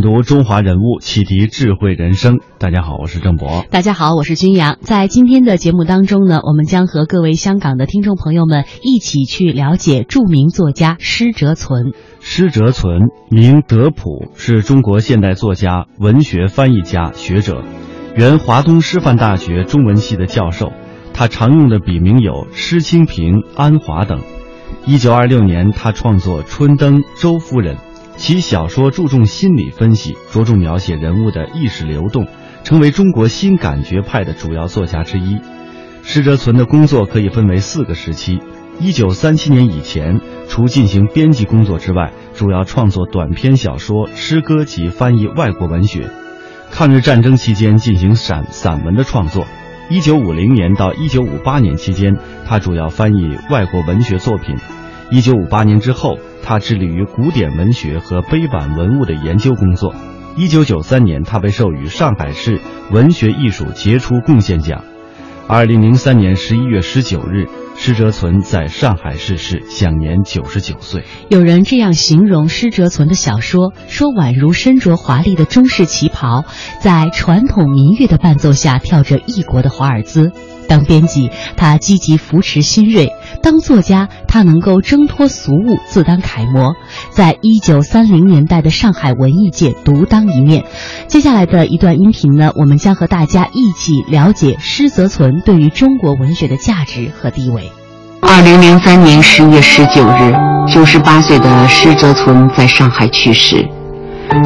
品读中华人物，启迪智慧人生。大家好，我是郑博。大家好，我是君阳。在今天的节目当中呢，我们将和各位香港的听众朋友们一起去了解著名作家施哲存。施哲存，名德普，是中国现代作家、文学翻译家、学者，原华东师范大学中文系的教授。他常用的笔名有施清平、安华等。一九二六年，他创作《春灯》《周夫人》。其小说注重心理分析，着重描写人物的意识流动，成为中国新感觉派的主要作家之一。施哲存的工作可以分为四个时期：一九三七年以前，除进行编辑工作之外，主要创作短篇小说、诗歌及翻译外国文学；抗日战争期间进行散散文的创作；一九五零年到一九五八年期间，他主要翻译外国文学作品；一九五八年之后。他致力于古典文学和碑版文物的研究工作。一九九三年，他被授予上海市文学艺术杰出贡献奖。二零零三年十一月十九日，施哲存在上海逝世，享年九十九岁。有人这样形容施哲存的小说，说宛如身着华丽的中式旗袍，在传统民乐的伴奏下跳着异国的华尔兹。当编辑，他积极扶持新锐；当作家，他能够挣脱俗物，自当楷模，在一九三零年代的上海文艺界独当一面。接下来的一段音频呢，我们将和大家一起了解施泽存对于中国文学的价值和地位。二零零三年十月十九日，九十八岁的施泽存在上海去世。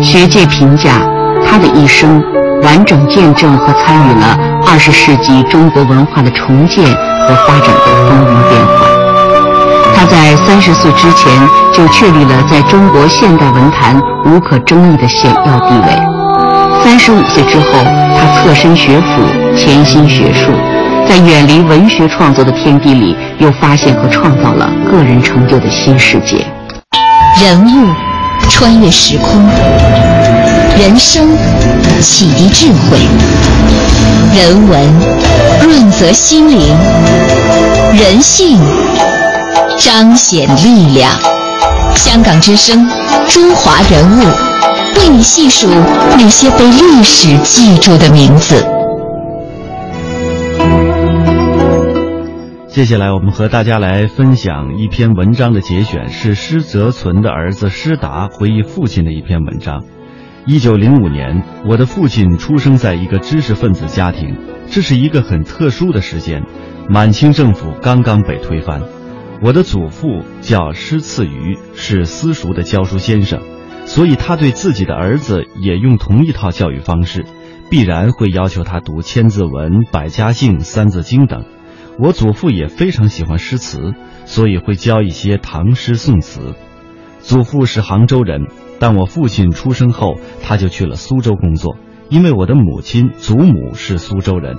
学界评价他的一生。完整见证和参与了二十世纪中国文化的重建和发展的风云变幻。他在三十岁之前就确立了在中国现代文坛无可争议的显要地位。三十五岁之后，他侧身学府，潜心学术，在远离文学创作的天地里，又发现和创造了个人成就的新世界。人物穿越时空。人生启迪智慧，人文润泽心灵，人性彰显力量。香港之声，中华人物，为你细数那些被历史记住的名字。接下来，我们和大家来分享一篇文章的节选，是施泽存的儿子施达回忆父亲的一篇文章。一九零五年，我的父亲出生在一个知识分子家庭，这是一个很特殊的时间。满清政府刚刚被推翻，我的祖父叫施次瑜，是私塾的教书先生，所以他对自己的儿子也用同一套教育方式，必然会要求他读《千字文》《百家姓》《三字经》等。我祖父也非常喜欢诗词，所以会教一些唐诗宋词。祖父是杭州人。但我父亲出生后，他就去了苏州工作，因为我的母亲祖母是苏州人，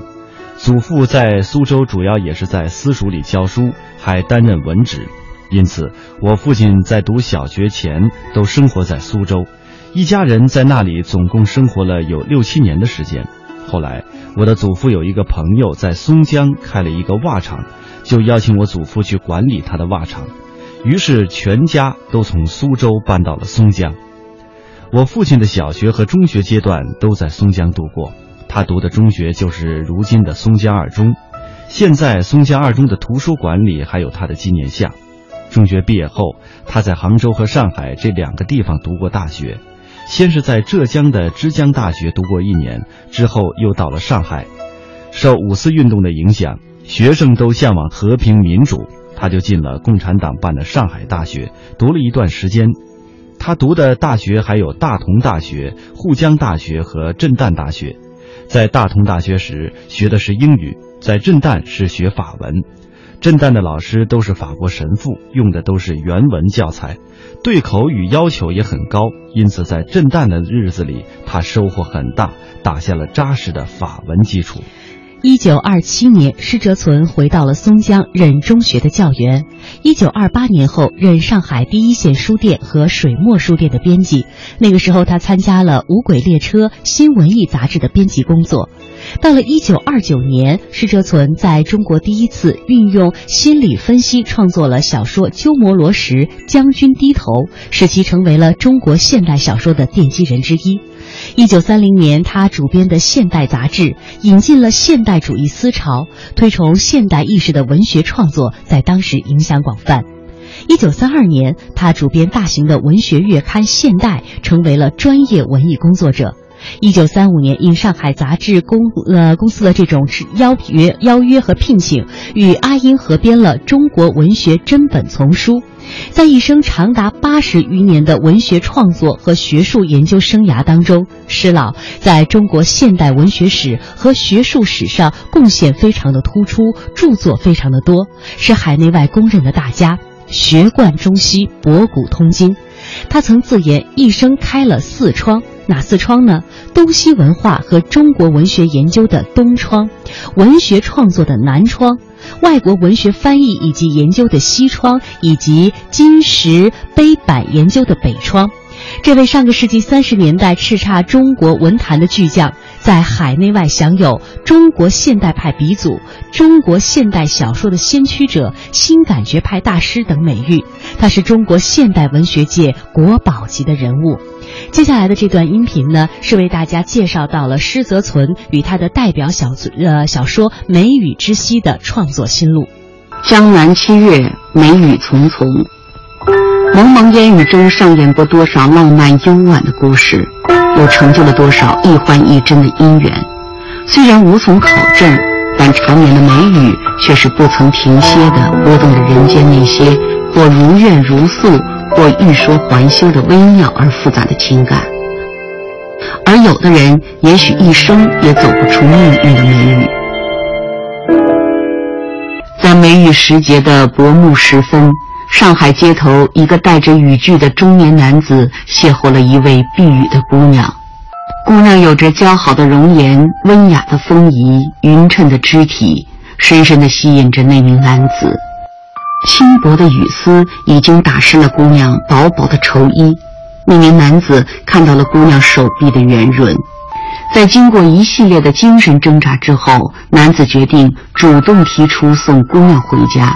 祖父在苏州主要也是在私塾里教书，还担任文职，因此我父亲在读小学前都生活在苏州，一家人在那里总共生活了有六七年的时间。后来我的祖父有一个朋友在松江开了一个袜厂，就邀请我祖父去管理他的袜厂，于是全家都从苏州搬到了松江。我父亲的小学和中学阶段都在松江度过，他读的中学就是如今的松江二中，现在松江二中的图书馆里还有他的纪念像。中学毕业后，他在杭州和上海这两个地方读过大学，先是在浙江的之江大学读过一年，之后又到了上海。受五四运动的影响，学生都向往和平民主，他就进了共产党办的上海大学，读了一段时间。他读的大学还有大同大学、沪江大学和震旦大学。在大同大学时学的是英语，在震旦是学法文。震旦的老师都是法国神父，用的都是原文教材，对口语要求也很高，因此在震旦的日子里，他收获很大，打下了扎实的法文基础。一九二七年，施哲存回到了松江任中学的教员。一九二八年后，任上海第一线书店和水墨书店的编辑。那个时候，他参加了《无轨列车》《新文艺》杂志的编辑工作。到了一九二九年，施哲存在中国第一次运用心理分析创作了小说《鸠摩罗什将军低头》，使其成为了中国现代小说的奠基人之一。一九三零年，他主编的《现代》杂志引进了现代主义思潮，推崇现代意识的文学创作在当时影响广泛。一九三二年，他主编大型的文学月刊《现代》，成为了专业文艺工作者。一九三五年，应上海杂志公呃公司的这种邀约邀约和聘请，与阿英合编了《中国文学真本丛书》。在一生长达八十余年的文学创作和学术研究生涯当中，施老在中国现代文学史和学术史上贡献非常的突出，著作非常的多，是海内外公认的大家，学贯中西，博古通今。他曾自言一生开了四窗，哪四窗呢？东西文化和中国文学研究的东窗，文学创作的南窗。外国文学翻译以及研究的西窗，以及金石碑版研究的北窗，这位上个世纪三十年代叱咤中国文坛的巨匠，在海内外享有“中国现代派鼻祖”“中国现代小说的先驱者”“新感觉派大师”等美誉。他是中国现代文学界国宝级的人物。接下来的这段音频呢，是为大家介绍到了施泽存与他的代表小呃小说《梅雨之息》的创作心路。江南七月，梅雨匆匆，蒙蒙烟雨中上演过多少浪漫幽婉的故事，又成就了多少一欢一真的姻缘。虽然无从考证，但缠绵的梅雨却是不曾停歇的拨动着人间那些或如怨如诉。或欲说还休的微妙而复杂的情感，而有的人也许一生也走不出命运的梅雨。在梅雨时节的薄暮时分，上海街头，一个带着雨具的中年男子邂逅了一位避雨的姑娘。姑娘有着姣好的容颜、温雅的风仪、匀称的肢体，深深地吸引着那名男子。轻薄的雨丝已经打湿了姑娘薄薄的绸衣。那名男子看到了姑娘手臂的圆润，在经过一系列的精神挣扎之后，男子决定主动提出送姑娘回家。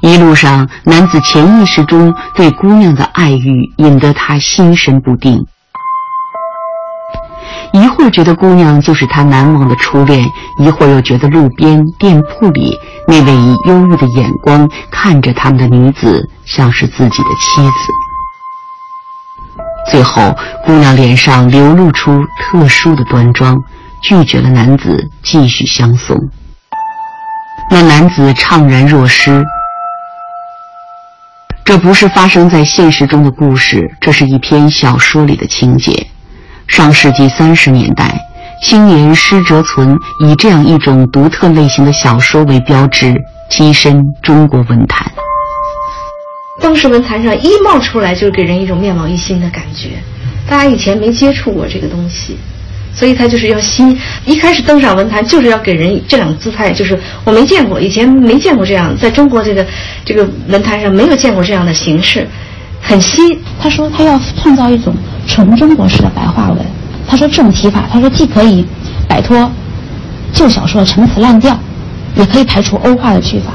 一路上，男子潜意识中对姑娘的爱欲引得他心神不定。一会儿觉得姑娘就是他难忘的初恋，一会儿又觉得路边店铺里那位以忧郁的眼光看着他们的女子像是自己的妻子。最后，姑娘脸上流露出特殊的端庄，拒绝了男子继续相送。那男子怅然若失。这不是发生在现实中的故事，这是一篇小说里的情节。上世纪三十年代，青年施哲存以这样一种独特类型的小说为标志，跻身中国文坛。当时文坛上一冒出来，就给人一种面貌一新的感觉，大家以前没接触过这个东西，所以他就是要新。一开始登上文坛，就是要给人这两个姿态，就是我没见过，以前没见过这样，在中国这个这个文坛上没有见过这样的形式，很新。他说他要创造一种。纯中国式的白话文，他说这种提法，他说既可以摆脱旧小说的陈词滥调，也可以排除欧化的句法。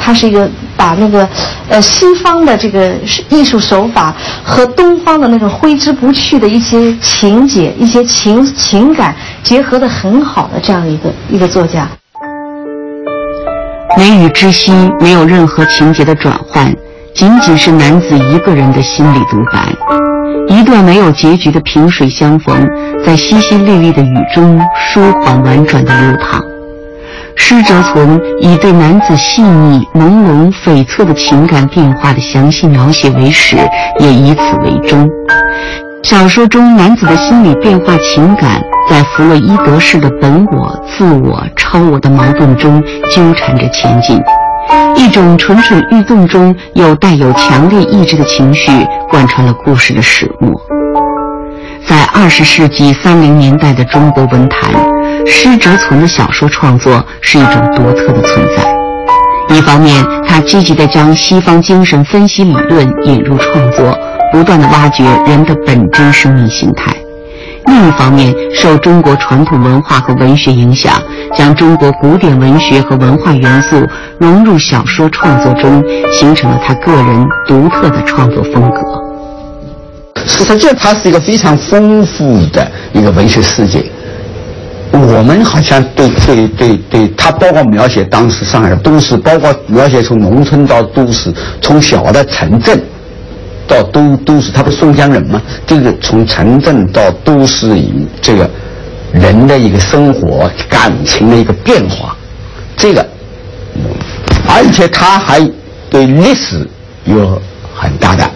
他是一个把那个呃西方的这个艺术手法和东方的那个挥之不去的一些情节、一些情情感结合的很好的这样一个一个作家。梅雨之心没有任何情节的转换，仅仅是男子一个人的心理独白。一段没有结局的萍水相逢，在淅淅沥沥的雨中舒缓婉转的流淌。施哲存以对男子细腻、朦胧、悱恻的情感变化的详细描写为始，也以此为终。小说中男子的心理变化、情感，在弗洛伊德式的本我、自我、超我的矛盾中纠缠着前进。一种蠢蠢欲动中又带有强烈意志的情绪，贯穿了故事的始末。在二十世纪三零年代的中国文坛，施哲存的小说创作是一种独特的存在。一方面，他积极地将西方精神分析理论引入创作，不断地挖掘人的本真生命形态；另一方面，受中国传统文化和文学影响，将中国古典文学和文化元素融入小说创作中，形成了他个人独特的创作风格。实际上，它是一个非常丰富的一个文学世界。我们好像对对对对，它包括描写当时上海的都市，包括描写从农村到都市，从小的城镇到都都市，他不是松江人吗？这个从城镇到都市，这个人的一个生活感情的一个变化，这个，而且他还对历史有很大的。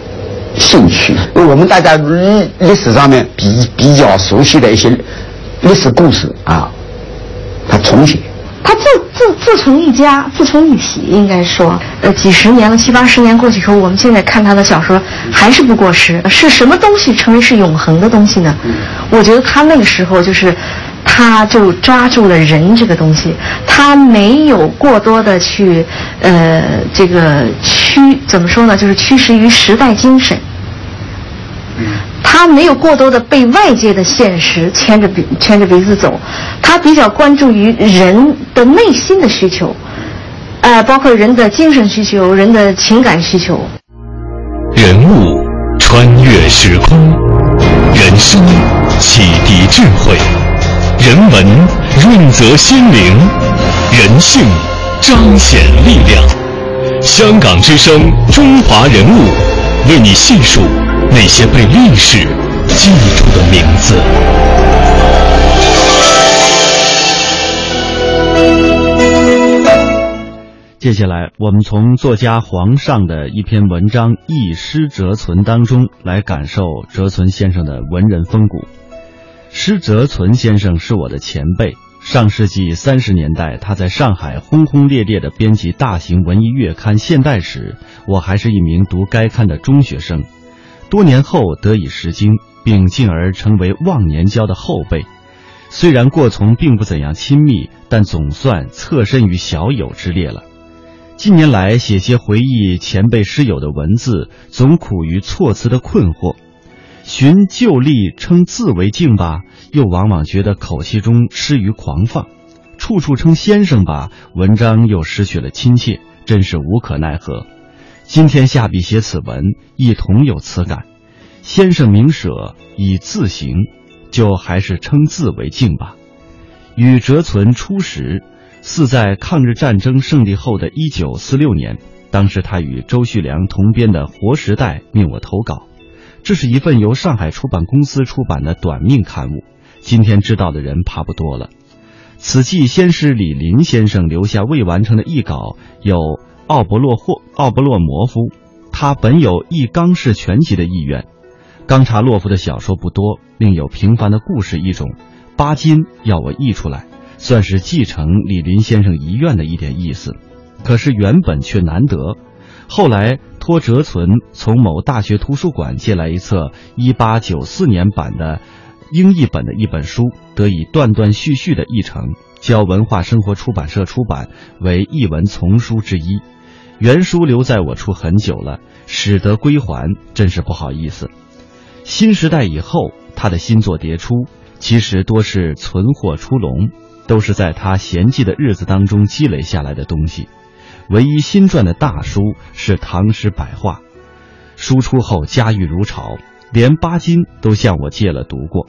兴趣，我们大家历历史上面比比较熟悉的一些历史故事啊，他重写。他自自自成一家，自成一体，应该说，呃，几十年了，七八十年过去以后，我们现在看他的小说还是不过时。是什么东西成为是永恒的东西呢？我觉得他那个时候就是，他就抓住了人这个东西，他没有过多的去，呃，这个趋怎么说呢？就是驱使于时代精神。他没有过多的被外界的现实牵着鼻牵着鼻子走，他比较关注于人的内心的需求，呃，包括人的精神需求、人的情感需求。人物穿越时空，人生启迪智慧，人文润泽心灵，人性彰显力量。香港之声，中华人物，为你细数。那些被历史记住的名字。接下来，我们从作家黄尚的一篇文章《忆施哲存》当中来感受哲存先生的文人风骨。施哲存先生是我的前辈，上世纪三十年代，他在上海轰轰烈烈的编辑大型文艺月刊《现代史》，我还是一名读该刊的中学生。多年后得以识经，并进而成为忘年交的后辈。虽然过从并不怎样亲密，但总算侧身于小友之列了。近年来写些回忆前辈师友的文字，总苦于措辞的困惑。寻旧例称字为敬吧，又往往觉得口气中失于狂放；处处称先生吧，文章又失去了亲切，真是无可奈何。今天下笔写此文，亦同有此感。先生名舍以字行，就还是称字为敬吧。与哲存初识，似在抗日战争胜利后的一九四六年。当时他与周旭良同编的《活时代》命我投稿，这是一份由上海出版公司出版的短命刊物。今天知道的人怕不多了。此记先是李林先生留下未完成的译稿，有。奥伯洛霍奥伯洛摩夫，他本有译冈氏全集的意愿。冈察洛夫的小说不多，另有平凡的故事一种。巴金要我译出来，算是继承李林先生遗愿的一点意思。可是原本却难得。后来托哲存从某大学图书馆借来一册1894年版的英译本的一本书，得以断断续续的译成，交文化生活出版社出版，为译文丛书之一。原书留在我处很久了，使得归还，真是不好意思。新时代以后，他的新作迭出，其实多是存货出笼，都是在他闲寂的日子当中积累下来的东西。唯一新撰的大书是《唐诗百话》，书出后家喻如潮，连巴金都向我借了读过。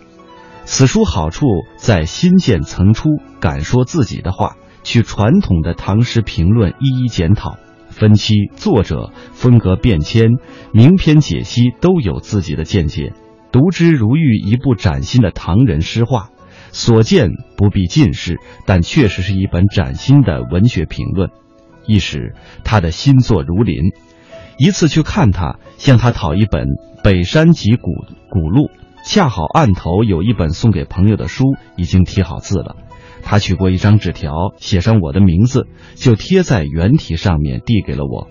此书好处在新建层出，敢说自己的话，去传统的唐诗评论一一检讨。分析作者风格变迁，名篇解析都有自己的见解，读之如遇一部崭新的唐人诗画。所见不必尽是，但确实是一本崭新的文学评论。一时他的新作如林，一次去看他，向他讨一本《北山集古古录》，恰好案头有一本送给朋友的书，已经题好字了。他取过一张纸条，写上我的名字，就贴在原题上面，递给了我。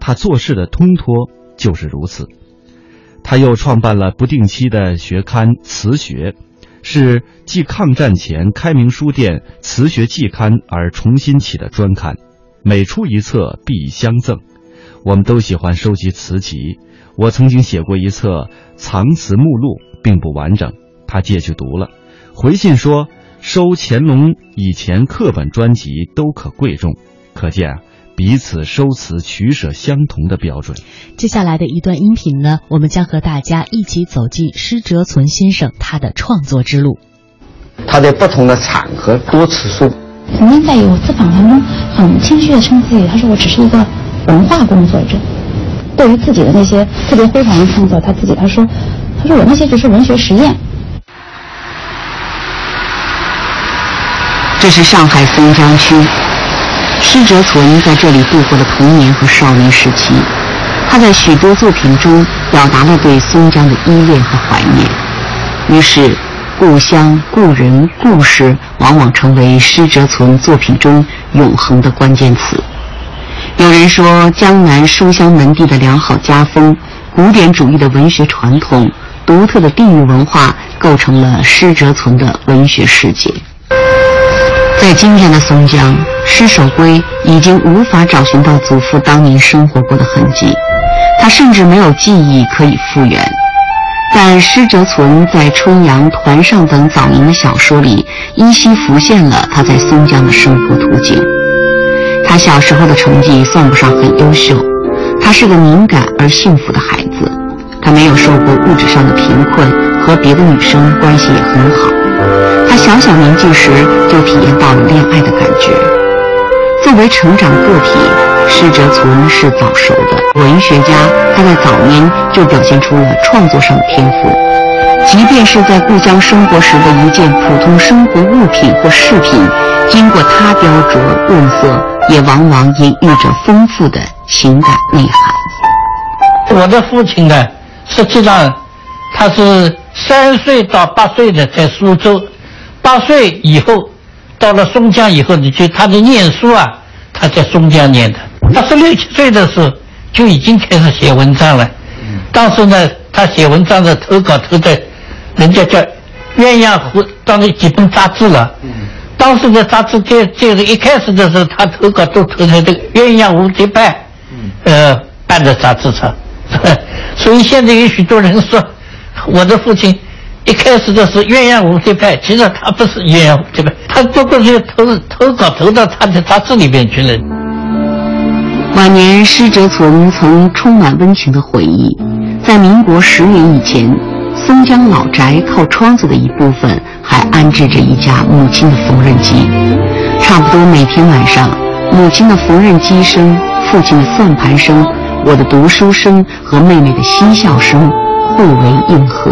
他做事的通脱就是如此。他又创办了不定期的学刊《词学》，是继抗战前开明书店《词学季刊》而重新起的专刊，每出一册必相赠。我们都喜欢收集词集，我曾经写过一册藏词目录，并不完整，他借去读了，回信说收乾隆以前课本专辑都可贵重，可见啊。彼此收词取舍相同的标准。接下来的一段音频呢，我们将和大家一起走进施哲存先生他的创作之路。他在不同的场合多次说，曾经在有次访谈中很谦虚的称自己，他说我只是一个文化工作者。对于自己的那些特别辉煌的创作，他自己他说，他说我那些只是文学实验。这是上海松江区。施哲存在这里度过了童年和少年时期，他在许多作品中表达了对松江的依恋和怀念。于是，故乡、故人、故事往往成为施哲存作品中永恒的关键词。有人说，江南书香门第的良好家风、古典主义的文学传统、独特的地域文化，构成了施哲存的文学世界。在今天的松江，施守圭已经无法找寻到祖父当年生活过的痕迹，他甚至没有记忆可以复原。但施哲存在《春阳》《团上》等早年的小说里，依稀浮现了他在松江的生活图景。他小时候的成绩算不上很优秀，他是个敏感而幸福的孩子，他没有受过物质上的贫困，和别的女生关系也很好。他小小年纪时就体验到了恋爱的感觉。作为成长个体，施哲存是早熟的文学家。他在早年就表现出了创作上的天赋，即便是在故乡生活时的一件普通生活物品或饰品，经过他雕琢润色，也往往隐喻着丰富的情感内涵。我的父亲呢，实际上他是。三岁到八岁的在苏州，八岁以后到了松江以后，你就他的念书啊，他在松江念的。他十六七岁的时候就已经开始写文章了。当时呢，他写文章的投稿投在人家叫《鸳鸯湖》当那几本杂志了。当时的杂志在就是一开始的时候，他投稿都投在这个《鸳鸯蝴蝶派》呃办的杂志上。所以现在有许多人说。我的父亲一开始的是鸳鸯蝴蝶派，其实他不是鸳鸯蝴蝶派，他不过是投投稿投到他的杂志里面去了。晚年，施哲存曾充满温情的回忆，在民国十年以前，松江老宅靠窗子的一部分还安置着一架母亲的缝纫机，差不多每天晚上，母亲的缝纫机声、父亲的算盘声、我的读书声和妹妹的嬉笑声。互为应和。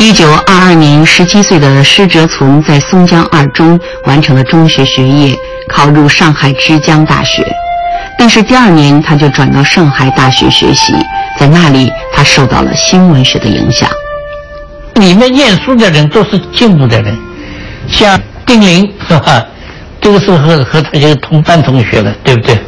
一九二二年，十七岁的施哲存在松江二中完成了中学学业，考入上海之江大学。但是第二年，他就转到上海大学学习，在那里，他受到了新文学的影响。里面念书的人都是进步的人，像丁玲是吧？这个时候和和他就是同班同学了，对不对？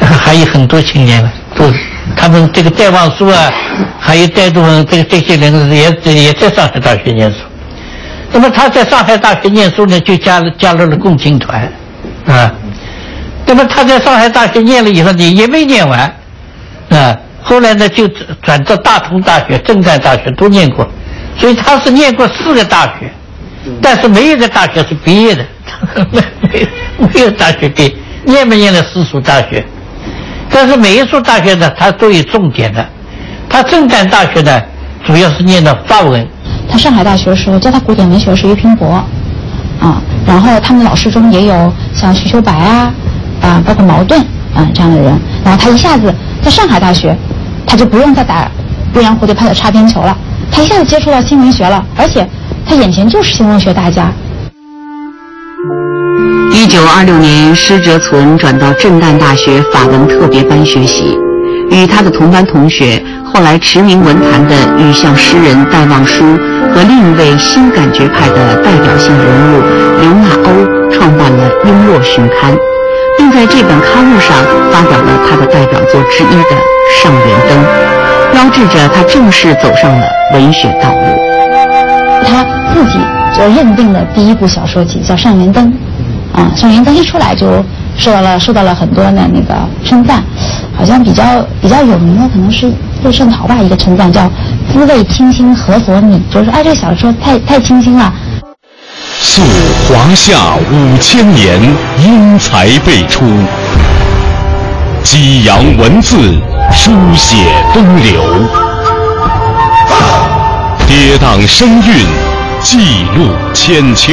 还有很多青年了，都。他们这个戴望舒啊，还有戴度这个这些人也也在上海大学念书。那么他在上海大学念书呢，就加入加入了共青团，啊。那么他在上海大学念了以后呢，也没念完，啊。后来呢，就转到大同大学、正旦大学都念过，所以他是念过四个大学，但是没有一个大学是毕业的，没没没有大学毕业，念没念了私塾大学。但是每一所大学呢，它都有重点的。他正旦大学呢，主要是念的法文。他上海大学的时候教他古典文学是俞平伯，啊，然后他们老师中也有像徐秋白啊，啊，包括茅盾啊这样的人。然后他一下子在上海大学，他就不用再打鸳鸯蝴蝶派的擦边球了，他一下子接触到新文学了，而且他眼前就是新文学大家。一九二六年，施哲存转到震旦大学法文特别班学习，与他的同班同学，后来驰名文坛的雨巷诗人戴望舒和另一位新感觉派的代表性人物刘纳欧创办了《璎珞旬刊》，并在这本刊物上发表了他的代表作之一的《上元灯》，标志着他正式走上了文学道路。他自己就认定了第一部小说集叫《上元灯》，啊，《宋元刚》一出来就受到了受到了很多的那个称赞，好像比较比较有名的可能是陆圣陶吧，一个称赞叫“滋味清新何所拟”，就是说哎，这个小说太太清新了。溯华夏五千年，英才辈出；激扬文字，书写风流；跌宕声韵，记录千秋；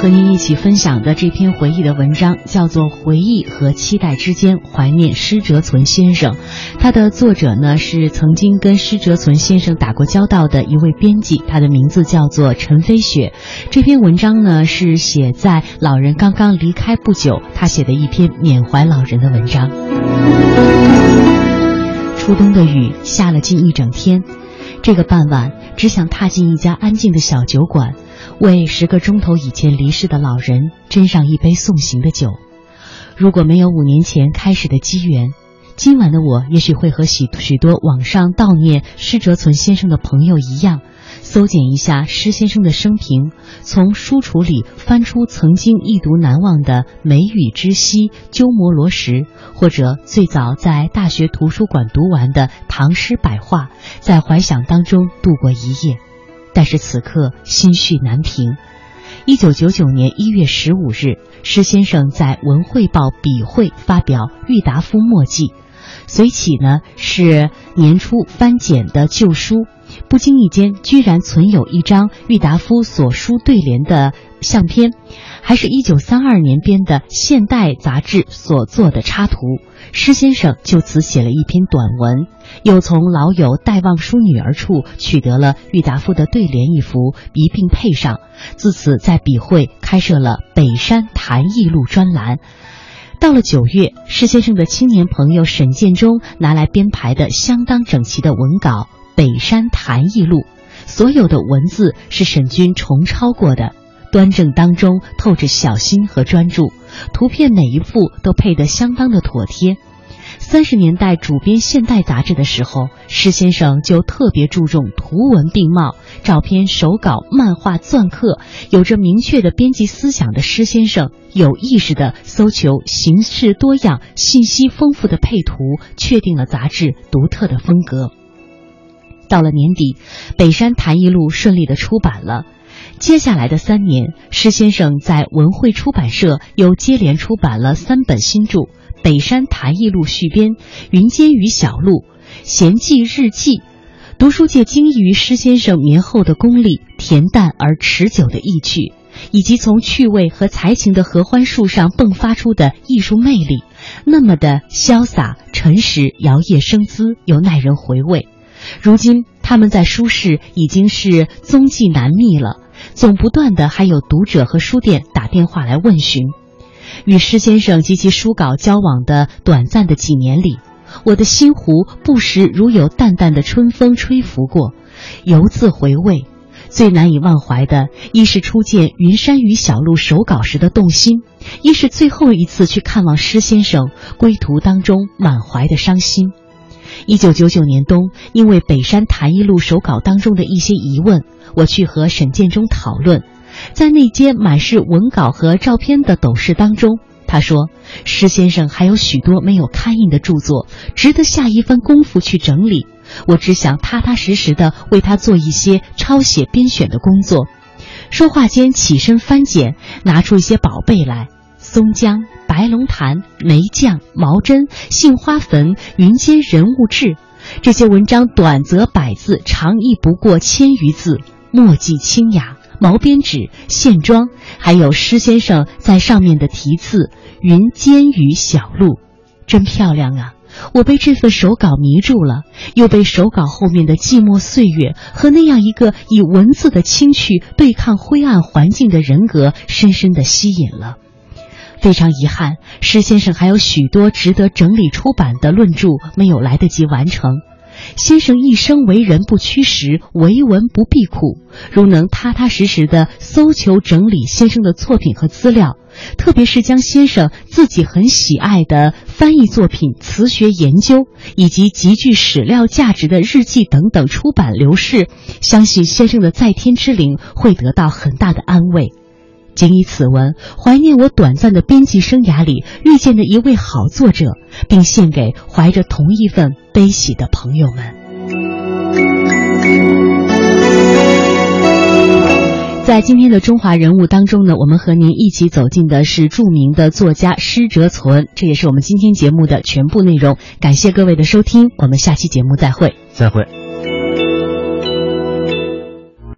和您一起分享的这篇回忆的文章，叫做《回忆和期待之间怀念施哲存先生》。他的作者呢是曾经跟施哲存先生打过交道的一位编辑，他的名字叫做陈飞雪。这篇文章呢是写在老人刚刚离开不久，他写的一篇缅怀老人的文章。初冬的雨下了近一整天。这个傍晚，只想踏进一家安静的小酒馆，为十个钟头以前离世的老人斟上一杯送行的酒。如果没有五年前开始的机缘，今晚的我也许会和许许多网上悼念施哲存先生的朋友一样。搜检一下施先生的生平，从书橱里翻出曾经一读难忘的《梅雨之息》《鸠摩罗什》，或者最早在大学图书馆读完的《唐诗百话》，在怀想当中度过一夜。但是此刻心绪难平。一九九九年一月十五日，施先生在《文汇报》笔会发表《郁达夫墨迹》，随起呢是年初翻检的旧书。不经意间，居然存有一张郁达夫所书对联的相片，还是一九三二年编的《现代》杂志所做的插图。施先生就此写了一篇短文，又从老友戴望舒女儿处取得了郁达夫的对联一幅，一并配上。自此，在笔会开设了《北山谈艺录》专栏。到了九月，施先生的青年朋友沈建中拿来编排的相当整齐的文稿。《北山谈艺录》，所有的文字是沈君重抄过的，端正当中透着小心和专注，图片每一幅都配得相当的妥帖。三十年代主编《现代》杂志的时候，施先生就特别注重图文并茂，照片、手稿、漫画、篆刻，有着明确的编辑思想的施先生，有意识地搜求形式多样、信息丰富的配图，确定了杂志独特的风格。到了年底，《北山谈艺录》顺利的出版了。接下来的三年，施先生在文汇出版社又接连出版了三本新著：《北山谈艺录》续编、《云间与小录》、《闲记日记》。读书界惊异于施先生绵厚的功力、恬淡而持久的意趣，以及从趣味和才情的合欢树上迸发出的艺术魅力，那么的潇洒、诚实、摇曳生姿，又耐人回味。如今他们在书市已经是踪迹难觅了，总不断的还有读者和书店打电话来问询。与施先生及其书稿交往的短暂的几年里，我的心湖不时如有淡淡的春风吹拂过，犹自回味。最难以忘怀的，一是初见《云山与小路》手稿时的动心，一是最后一次去看望施先生归途当中满怀的伤心。一九九九年冬，因为《北山谈艺录》手稿当中的一些疑问，我去和沈建中讨论。在那间满是文稿和照片的斗室当中，他说：“施先生还有许多没有刊印的著作，值得下一番功夫去整理。我只想踏踏实实地为他做一些抄写编选的工作。”说话间起身翻检，拿出一些宝贝来。松江、白龙潭、梅匠、毛针、杏花坟、云间人物志，这些文章短则百字，长亦不过千余字，墨迹清雅，毛边纸、线装，还有施先生在上面的题字《云间雨小路》。真漂亮啊！我被这份手稿迷住了，又被手稿后面的寂寞岁月和那样一个以文字的清趣对抗灰暗环境的人格深深的吸引了。非常遗憾，施先生还有许多值得整理出版的论著没有来得及完成。先生一生为人不屈时，为文不避苦。如能踏踏实实的搜求整理先生的作品和资料，特别是将先生自己很喜爱的翻译作品、词学研究以及极具史料价值的日记等等出版流逝，相信先生的在天之灵会得到很大的安慰。仅以此文怀念我短暂的编辑生涯里遇见的一位好作者，并献给怀着同一份悲喜的朋友们。在今天的中华人物当中呢，我们和您一起走进的是著名的作家施哲存，这也是我们今天节目的全部内容。感谢各位的收听，我们下期节目再会。再会。